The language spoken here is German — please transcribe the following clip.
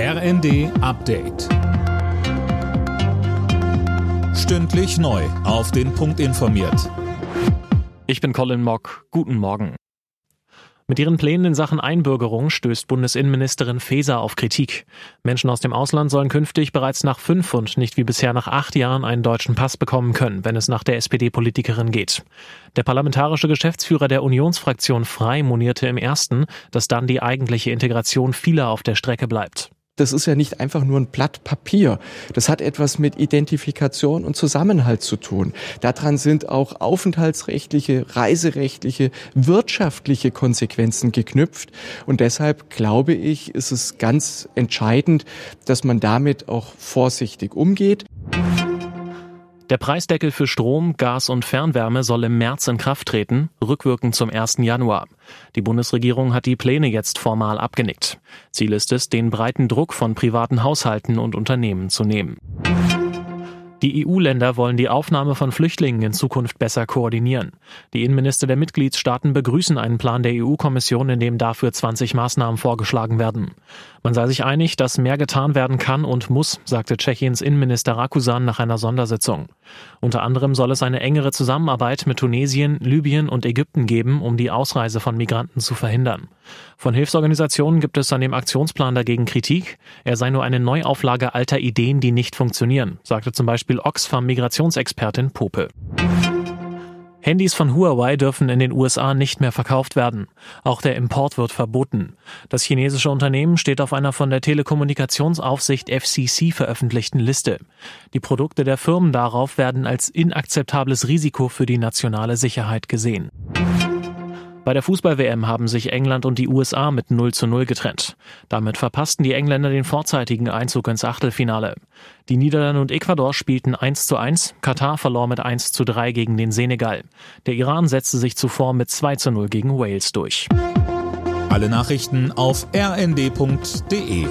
RND Update. Stündlich neu. Auf den Punkt informiert. Ich bin Colin Mock. Guten Morgen. Mit ihren Plänen in Sachen Einbürgerung stößt Bundesinnenministerin Faeser auf Kritik. Menschen aus dem Ausland sollen künftig bereits nach fünf und nicht wie bisher nach acht Jahren einen deutschen Pass bekommen können, wenn es nach der SPD-Politikerin geht. Der parlamentarische Geschäftsführer der Unionsfraktion Frei monierte im ersten, dass dann die eigentliche Integration vieler auf der Strecke bleibt das ist ja nicht einfach nur ein Blatt Papier. Das hat etwas mit Identifikation und Zusammenhalt zu tun. Daran sind auch aufenthaltsrechtliche, reiserechtliche, wirtschaftliche Konsequenzen geknüpft. Und deshalb glaube ich, ist es ganz entscheidend, dass man damit auch vorsichtig umgeht. Der Preisdeckel für Strom, Gas und Fernwärme soll im März in Kraft treten, rückwirkend zum 1. Januar. Die Bundesregierung hat die Pläne jetzt formal abgenickt. Ziel ist es, den breiten Druck von privaten Haushalten und Unternehmen zu nehmen. Die EU-Länder wollen die Aufnahme von Flüchtlingen in Zukunft besser koordinieren. Die Innenminister der Mitgliedstaaten begrüßen einen Plan der EU-Kommission, in dem dafür 20 Maßnahmen vorgeschlagen werden. Man sei sich einig, dass mehr getan werden kann und muss, sagte Tschechiens Innenminister Rakusan nach einer Sondersitzung. Unter anderem soll es eine engere Zusammenarbeit mit Tunesien, Libyen und Ägypten geben, um die Ausreise von Migranten zu verhindern. Von Hilfsorganisationen gibt es an dem Aktionsplan dagegen Kritik. Er sei nur eine Neuauflage alter Ideen, die nicht funktionieren, sagte zum Beispiel Oxfam Migrationsexpertin Pope. Handys von Huawei dürfen in den USA nicht mehr verkauft werden. Auch der Import wird verboten. Das chinesische Unternehmen steht auf einer von der Telekommunikationsaufsicht FCC veröffentlichten Liste. Die Produkte der Firmen darauf werden als inakzeptables Risiko für die nationale Sicherheit gesehen. Bei der Fußball-WM haben sich England und die USA mit 0 zu 0 getrennt. Damit verpassten die Engländer den vorzeitigen Einzug ins Achtelfinale. Die Niederlande und Ecuador spielten 1 zu 1, Katar verlor mit 1 zu 3 gegen den Senegal. Der Iran setzte sich zuvor mit 2 zu 0 gegen Wales durch. Alle Nachrichten auf rnd.de